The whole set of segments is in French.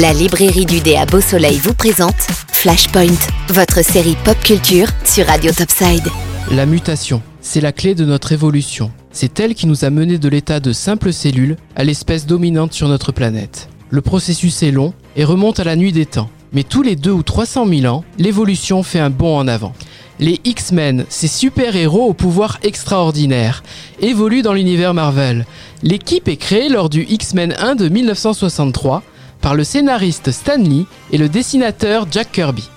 La librairie du dé à Beau Soleil vous présente Flashpoint, votre série pop culture sur Radio Topside. La mutation, c'est la clé de notre évolution. C'est elle qui nous a menés de l'état de simple cellule à l'espèce dominante sur notre planète. Le processus est long et remonte à la nuit des temps. Mais tous les 2 ou 300 000 ans, l'évolution fait un bond en avant. Les X-Men, ces super-héros au pouvoir extraordinaire, évoluent dans l'univers Marvel. L'équipe est créée lors du X-Men 1 de 1963 par le scénariste Stan Lee et le dessinateur Jack Kirby.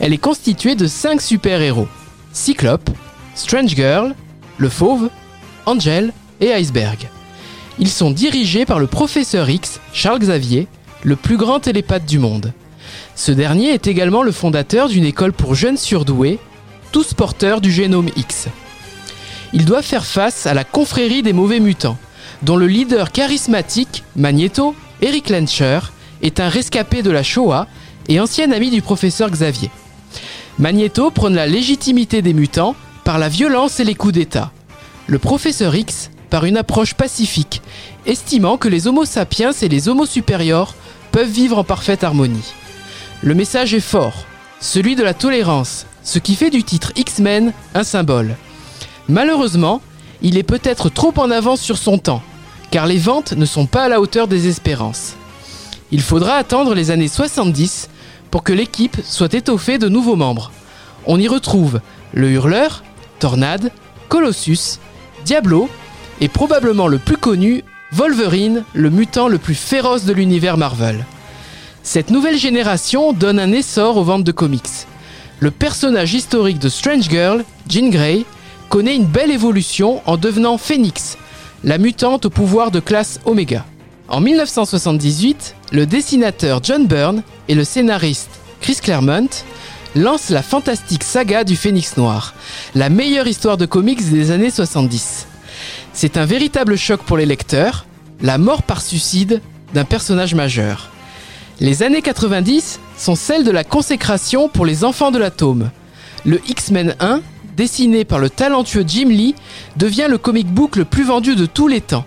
Elle est constituée de 5 super-héros Cyclope, Strange Girl, le Fauve, Angel et Iceberg. Ils sont dirigés par le professeur X, Charles Xavier, le plus grand télépathe du monde. Ce dernier est également le fondateur d'une école pour jeunes surdoués, tous porteurs du génome X. Ils doivent faire face à la confrérie des mauvais mutants, dont le leader charismatique, Magneto, Eric Lencher, est un rescapé de la Shoah et ancien ami du professeur Xavier. Magneto prône la légitimité des mutants par la violence et les coups d'État. Le professeur X par une approche pacifique, estimant que les Homo sapiens et les Homo supérieurs peuvent vivre en parfaite harmonie. Le message est fort, celui de la tolérance, ce qui fait du titre X-Men un symbole. Malheureusement, il est peut-être trop en avance sur son temps, car les ventes ne sont pas à la hauteur des espérances. Il faudra attendre les années 70 pour que l'équipe soit étoffée de nouveaux membres. On y retrouve le Hurleur, Tornade, Colossus, Diablo et probablement le plus connu, Wolverine, le mutant le plus féroce de l'univers Marvel. Cette nouvelle génération donne un essor aux ventes de comics. Le personnage historique de Strange Girl, Jean Grey, connaît une belle évolution en devenant Phoenix, la mutante au pouvoir de classe Oméga. En 1978, le dessinateur John Byrne et le scénariste Chris Claremont lancent la fantastique saga du Phénix Noir, la meilleure histoire de comics des années 70. C'est un véritable choc pour les lecteurs, la mort par suicide d'un personnage majeur. Les années 90 sont celles de la consécration pour les enfants de l'atome. Le X-Men 1 dessiné par le talentueux Jim Lee, devient le comic book le plus vendu de tous les temps.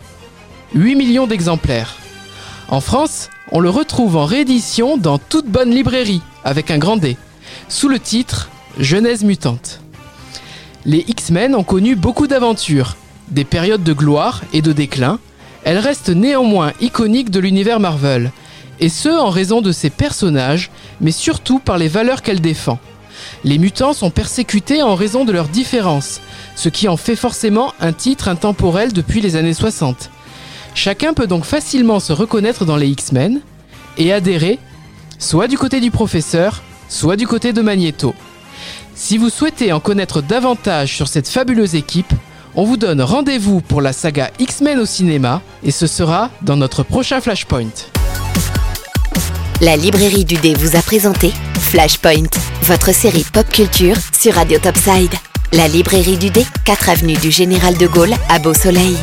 8 millions d'exemplaires. En France, on le retrouve en réédition dans toute bonne librairie, avec un grand D, sous le titre Genèse mutante. Les X-Men ont connu beaucoup d'aventures, des périodes de gloire et de déclin. Elles restent néanmoins iconiques de l'univers Marvel, et ce en raison de ses personnages, mais surtout par les valeurs qu'elle défend. Les mutants sont persécutés en raison de leurs différences, ce qui en fait forcément un titre intemporel depuis les années 60. Chacun peut donc facilement se reconnaître dans les X-Men et adhérer soit du côté du professeur, soit du côté de Magneto. Si vous souhaitez en connaître davantage sur cette fabuleuse équipe, on vous donne rendez-vous pour la saga X-Men au cinéma et ce sera dans notre prochain Flashpoint. La librairie du vous a présenté Flashpoint, votre série pop culture sur Radio Topside. La librairie du dé, 4 avenue du Général de Gaulle à Beau Soleil.